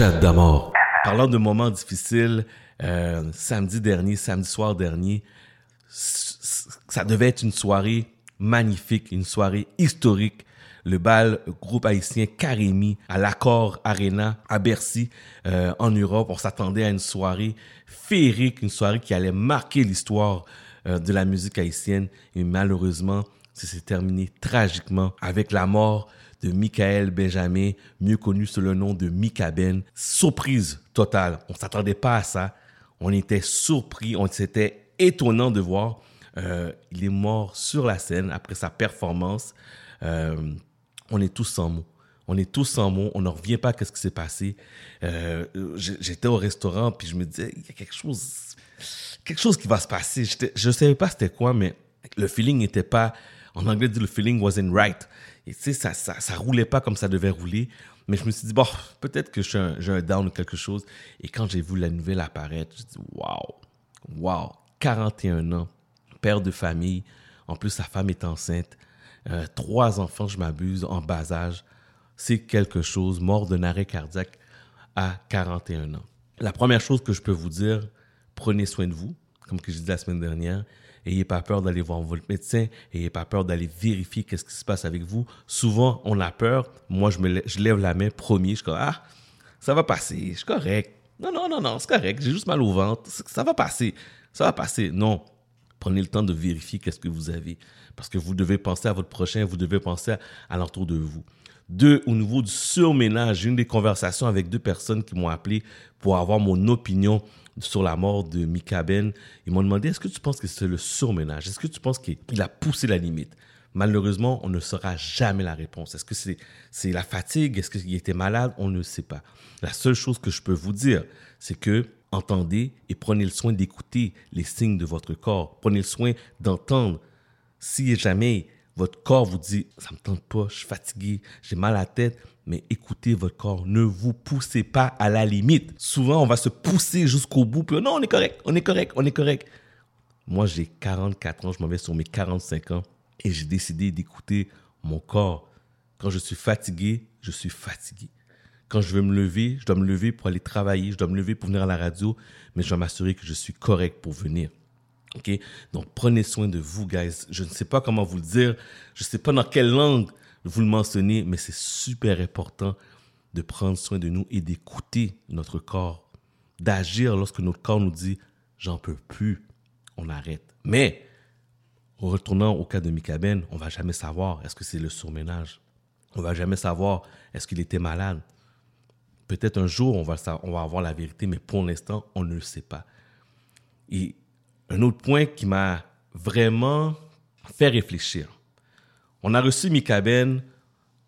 Chat de moments difficiles, euh, samedi dernier, samedi soir dernier, ça devait être une soirée magnifique, une soirée historique. Le bal groupe haïtien Karimi à l'Accord Arena à Bercy euh, en Europe. On s'attendait à une soirée féerique, une soirée qui allait marquer l'histoire euh, de la musique haïtienne. Et malheureusement, ça s'est terminé tragiquement avec la mort de Michael Benjamin, mieux connu sous le nom de Mika Ben. Surprise totale. On s'attendait pas à ça. On était surpris. On s'était étonnant de voir. Euh, il est mort sur la scène après sa performance. Euh, on est tous sans mots. On est tous sans mots. On ne revient pas à ce qui s'est passé. Euh, j'étais au restaurant puis je me disais il y a quelque chose, quelque chose qui va se passer. Je ne savais pas c'était quoi, mais le feeling n'était pas. En anglais, le feeling wasn't right. Et ça, ça, roulait pas comme ça devait rouler. Mais je me suis dit, bon, peut-être que j'ai un, down ou quelque chose. Et quand j'ai vu la nouvelle apparaître, je suis dit, waouh, waouh, 41 ans, père de famille. En plus, sa femme est enceinte. Euh, trois enfants, je m'abuse, en bas âge. C'est quelque chose, mort d'un arrêt cardiaque à 41 ans. La première chose que je peux vous dire, prenez soin de vous, comme que j'ai dit la semaine dernière. Ayez pas peur d'aller voir votre médecin. Ayez pas peur d'aller vérifier qu'est-ce qui se passe avec vous. Souvent, on a peur. Moi, je, lève, la main premier. Je suis comme, ah, ça va passer. Je suis correct. Non, non, non, non, c'est correct. J'ai juste mal au ventre. Ça va passer. Ça va passer. Non. Prenez le temps de vérifier qu'est-ce que vous avez. Parce que vous devez penser à votre prochain, vous devez penser à, l'entour de vous. Deux, au niveau du surménage, j'ai une des conversations avec deux personnes qui m'ont appelé pour avoir mon opinion sur la mort de Mika Ben. Ils m'ont demandé, est-ce que tu penses que c'est le surménage? Est-ce que tu penses qu'il a poussé la limite? Malheureusement, on ne saura jamais la réponse. Est-ce que c'est c'est la fatigue? Est-ce qu'il était malade? On ne sait pas. La seule chose que je peux vous dire, c'est que entendez et prenez le soin d'écouter les signes de votre corps. Prenez le soin d'entendre si jamais votre corps vous dit ça me tente pas, je suis fatigué, j'ai mal à la tête, mais écoutez votre corps, ne vous poussez pas à la limite. Souvent, on va se pousser jusqu'au bout, puis non, on est correct, on est correct, on est correct. Moi, j'ai 44 ans, je m'en vais sur mes 45 ans et j'ai décidé d'écouter mon corps. Quand je suis fatigué, je suis fatigué. Quand je veux me lever, je dois me lever pour aller travailler, je dois me lever pour venir à la radio, mais je dois m'assurer que je suis correct pour venir. OK? Donc, prenez soin de vous, guys. Je ne sais pas comment vous le dire. Je ne sais pas dans quelle langue vous le mentionnez, mais c'est super important de prendre soin de nous et d'écouter notre corps, d'agir lorsque notre corps nous dit j'en peux plus, on arrête. Mais, en retournant au cas de Mikaben, on va jamais savoir est-ce que c'est le surménage. On va jamais savoir est-ce qu'il était malade. Peut-être un jour, on va, on va avoir la vérité, mais pour l'instant, on ne le sait pas. Et un autre point qui m'a vraiment fait réfléchir. On a reçu Mikaben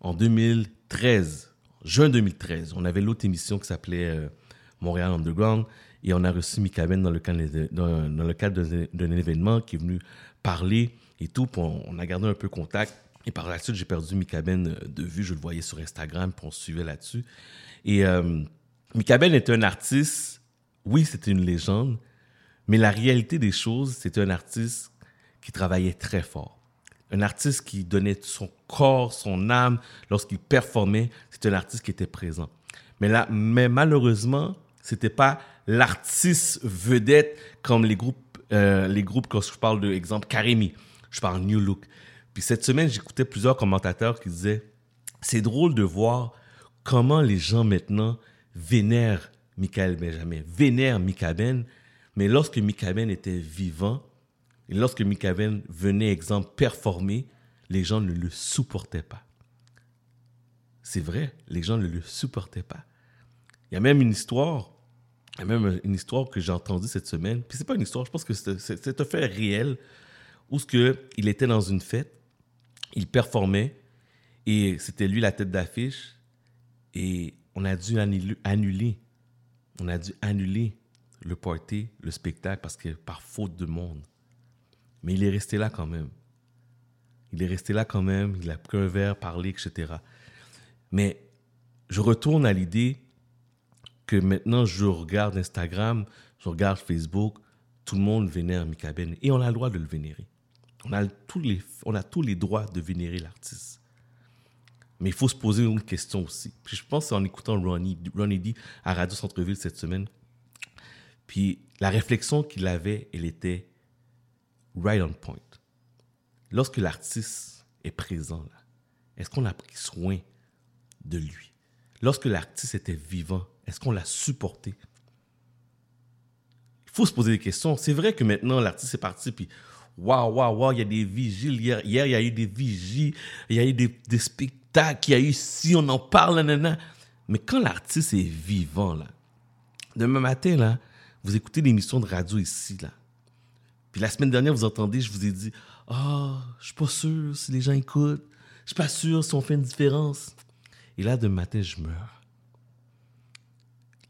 en 2013, juin 2013. On avait l'autre émission qui s'appelait euh, Montréal Underground et on a reçu le cadre, dans, le cadre d'un événement qui est venu parler et tout. on, a gardé un peu contact. Et par la suite, j'ai perdu Mikaben euh, de vue. Je le voyais sur Instagram, puis on se suivait là-dessus. Et euh, Mikaben est un artiste, oui, c'était une légende, mais la réalité des choses, c'était un artiste qui travaillait très fort. Un artiste qui donnait son corps, son âme lorsqu'il performait. C'était un artiste qui était présent. Mais, là, mais malheureusement, c'était pas l'artiste vedette comme les groupes, euh, les groupes quand je parle de exemple Karimi, je parle New Look. Puis cette semaine, j'écoutais plusieurs commentateurs qui disaient c'est drôle de voir comment les gens maintenant vénèrent Michael Benjamin, vénèrent Mika Ben, mais lorsque Mika Ben était vivant, et lorsque Mika Ben venait, exemple, performer, les gens ne le supportaient pas. C'est vrai, les gens ne le supportaient pas. Il y a même une histoire, il y a même une histoire que j'ai entendue cette semaine, puis c'est pas une histoire, je pense que c'est un fait réel, où ce que il était dans une fête, il performait, et c'était lui la tête d'affiche, et on a dû annuler, on a dû annuler le party, le spectacle, parce que par faute de monde. Mais il est resté là quand même. Il est resté là quand même, il a pris un verre, parlé, etc. Mais je retourne à l'idée que maintenant je regarde Instagram, je regarde Facebook, tout le monde vénère Mika Ben et on a le droit de le vénérer. On a tous les, on a tous les droits de vénérer l'artiste. Mais il faut se poser une question aussi. Je pense en écoutant Ronnie, Ronnie à Radio Centre-Ville cette semaine. Puis la réflexion qu'il avait, elle était right on point. Lorsque l'artiste est présent, là, est-ce qu'on a pris soin de lui? Lorsque l'artiste était vivant, est-ce qu'on l'a supporté? Il faut se poser des questions. C'est vrai que maintenant, l'artiste est parti, puis waouh, waouh, waouh, il y a des vigiles. Hier, hier, il y a eu des vigiles, il y a eu des, des spectacles, il y a eu si, on en parle, nanana. Mais quand l'artiste est vivant, là, demain matin, là, vous écoutez l'émission de radio ici, là. Puis la semaine dernière, vous entendez, je vous ai dit, ah, oh, je suis pas sûr si les gens écoutent. Je suis pas sûr si on fait une différence. Et là, demain matin, je meurs.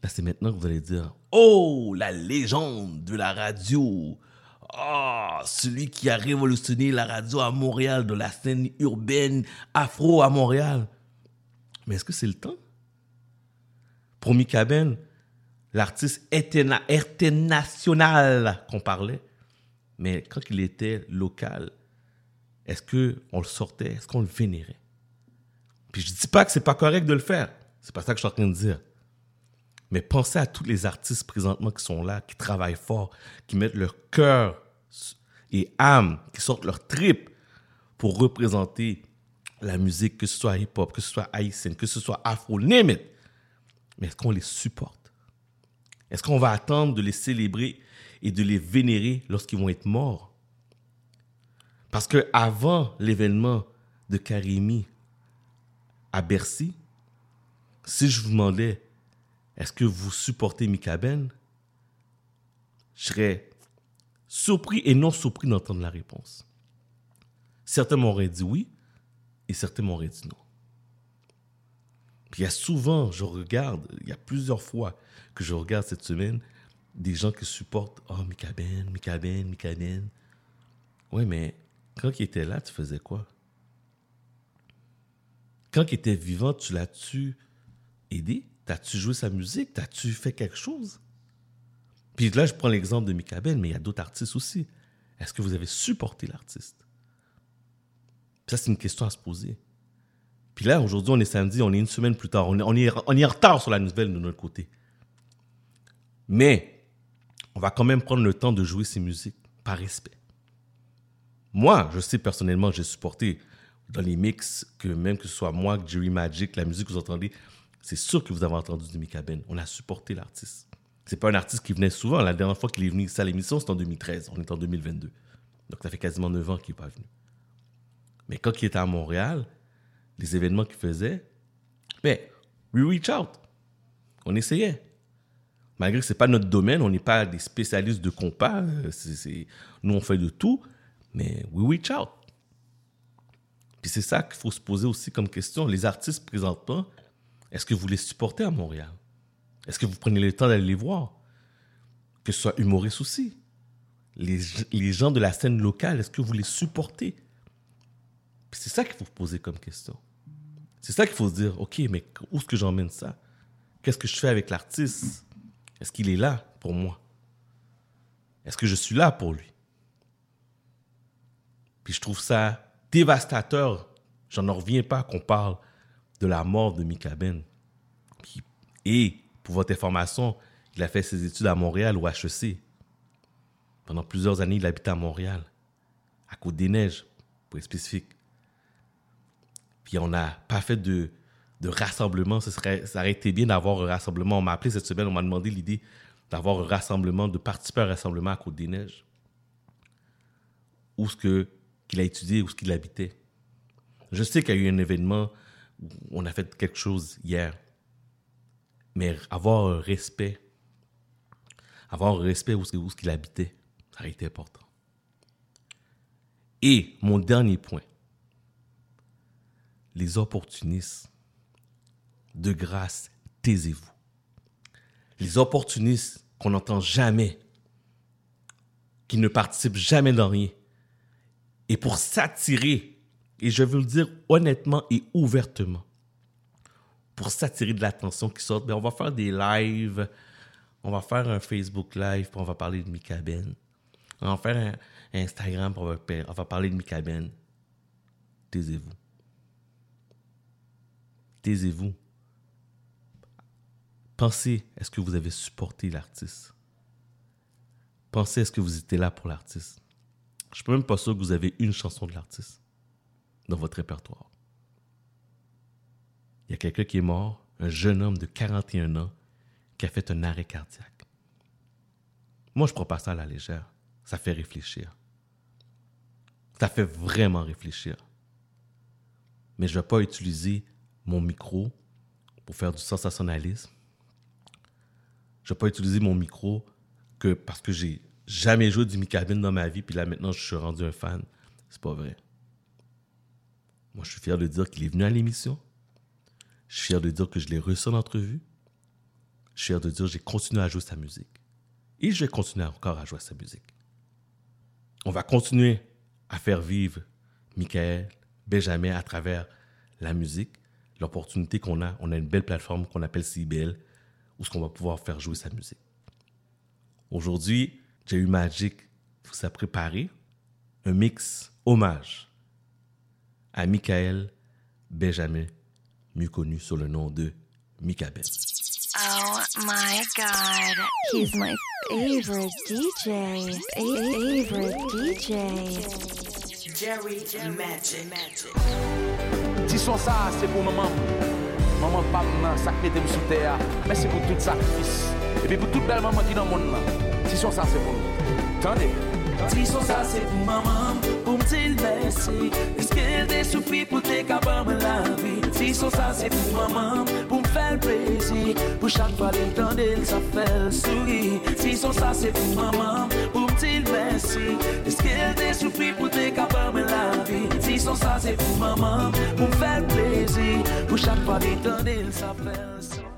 Là, c'est maintenant que vous allez dire, oh, la légende de la radio. Oh, celui qui a révolutionné la radio à Montréal, de la scène urbaine afro à Montréal. Mais est-ce que c'est le temps? Pour Mika Ben, l'artiste international qu'on parlait, mais quand il était local, est-ce qu'on le sortait? Est-ce qu'on le vénérait? Puis je dis pas que c'est pas correct de le faire. C'est pas ça que je suis en train de dire. Mais pensez à tous les artistes présentement qui sont là, qui travaillent fort, qui mettent leur cœur et âme, qui sortent leur trip pour représenter la musique, que ce soit hip-hop, que ce soit haïtienne, que ce soit afro, name it. Mais est-ce qu'on les supporte? Est-ce qu'on va attendre de les célébrer et de les vénérer lorsqu'ils vont être morts? Parce que avant l'événement de Karimi à Bercy, si je vous demandais est-ce que vous supportez Mika Ben, je serais surpris et non surpris d'entendre la réponse. Certains m'auraient dit oui et certains m'auraient dit non. Puis il y a souvent, je regarde, il y a plusieurs fois que je regarde cette semaine des gens qui supportent Oh, Mika Ben, Mika Ben, Mika Ben. Oui, mais quand il était là, tu faisais quoi? Quand il était vivant, tu l'as-tu aidé? T'as-tu joué sa musique? T'as-tu fait quelque chose? Puis là, je prends l'exemple de Mika Ben, mais il y a d'autres artistes aussi. Est-ce que vous avez supporté l'artiste? Ça, c'est une question à se poser. Puis là, aujourd'hui, on est samedi, on est une semaine plus tard. On est, on est, en retard sur la nouvelle de notre côté. Mais, on va quand même prendre le temps de jouer ces musiques par respect. Moi, je sais personnellement, j'ai supporté dans les mix que même que ce soit moi, Jerry Magic, la musique que vous entendez, c'est sûr que vous avez entendu de Mika Ben. On a supporté l'artiste. C'est pas un artiste qui venait souvent. La dernière fois qu'il est venu ici à l'émission, c'était en 2013. On est en 2022. Donc, ça fait quasiment 9 ans qu'il n'est pas venu. Mais quand il était à Montréal, les événements qu'il faisait, ben, we reach out. On essayait. Malgré que ce n'est pas notre domaine, on n'est pas des spécialistes de compas. Nous, on fait de tout, mais we reach out. Puis c'est ça qu'il faut se poser aussi comme question. Les artistes présentement, est-ce que vous les supportez à Montréal? Est-ce que vous prenez le temps d'aller les voir? Que ce soit humoriste aussi. Les, les gens de la scène locale, est-ce que vous les supportez? c'est ça qu'il faut poser comme question. C'est ça qu'il faut se dire, OK, mais où est-ce que j'emmène ça? Qu'est-ce que je fais avec l'artiste? Est-ce qu'il est là pour moi? Est-ce que je suis là pour lui? Puis je trouve ça dévastateur. J'en reviens pas qu'on parle de la mort de Mika Ben. Et pour votre information, il a fait ses études à Montréal ou HEC. Pendant plusieurs années, il habitait à Montréal, à Côte-des-Neiges, pour être spécifique. Puis on n'a pas fait de, rassemblement. Ce ça aurait été bien d'avoir un rassemblement. On m'a appelé cette semaine, on m'a demandé l'idée d'avoir un rassemblement, de participer à un rassemblement à Côte-des-Neiges. Où ce qu'il a étudié, où ce qu'il habitait. Je sais qu'il y a eu un événement où on a fait quelque chose hier. Mais avoir un respect, avoir un respect où, ce qu'il habitait, ça a été important. Et mon dernier point, les opportunistes, de grâce, taisez-vous. Les opportunistes qu'on n'entend jamais, qui ne participent jamais dans rien, et pour s'attirer, et je veux le dire honnêtement et ouvertement, pour s'attirer de l'attention qui sort, on va faire des lives, on va faire un Facebook live, puis on va parler de Mika Ben. On va faire un Instagram, puis on va, parler de Mika Ben. Taisez-vous. Taisez-vous. Pensez, est-ce que vous avez supporté l'artiste? Pensez, est-ce que vous étiez là pour l'artiste? Je ne suis même pas sûr que vous avez une chanson de l'artiste dans votre répertoire. Il y a quelqu'un qui est mort, un jeune homme de 41 ans, qui a fait un arrêt cardiaque. Moi, je ne prends pas ça à la légère. Ça fait réfléchir. Ça fait vraiment réfléchir. Mais je ne vais pas utiliser mon micro pour faire du sensationnalisme. Je ne vais pas utiliser mon micro que parce que j'ai jamais joué du Mikabin dans ma vie, puis là maintenant je suis rendu un fan. C'est pas vrai. Moi, je suis fier de dire qu'il est venu à l'émission. Je suis fier de dire que je l'ai reçu en entrevue. Je suis fier de dire que j'ai continué à jouer sa musique. Et je vais continuer encore à jouer sa musique. On va continuer à faire vivre Michael, Benjamin à travers la musique, l'opportunité qu'on a. On a une belle plateforme qu'on appelle CBL, où ce qu'on va pouvoir faire jouer sa musique. Aujourd'hui, j'ai eu Magic vous a préparé un mix hommage à Michael Benjamin, mieux connu sous le nom de Mika Ben. Oh my god, he's my favorite DJ. Favorite DJ. Jerry Magic. Ti Son sa, se pou maman. Maman pap nan, sakne tem sou teya Men se pou tout sakrifis E pi pou tout bel maman ki nan moun nan Si son sa, se pou nou Tande Si son sa, se pou maman Pou mte l mersi Piske l te soufi pou te kaban me la vi Si sou sa se pou maman, pou m fèl plezi. Pou chak fwa li tande l sa fèl souri. Si sou sa se pou maman, pou m til mersi Eske l te soufri pou te kapame la vi? Si sou sa se pou maman, pou m fèl plezi. Pou chak fwa li tande l sa fèl souri.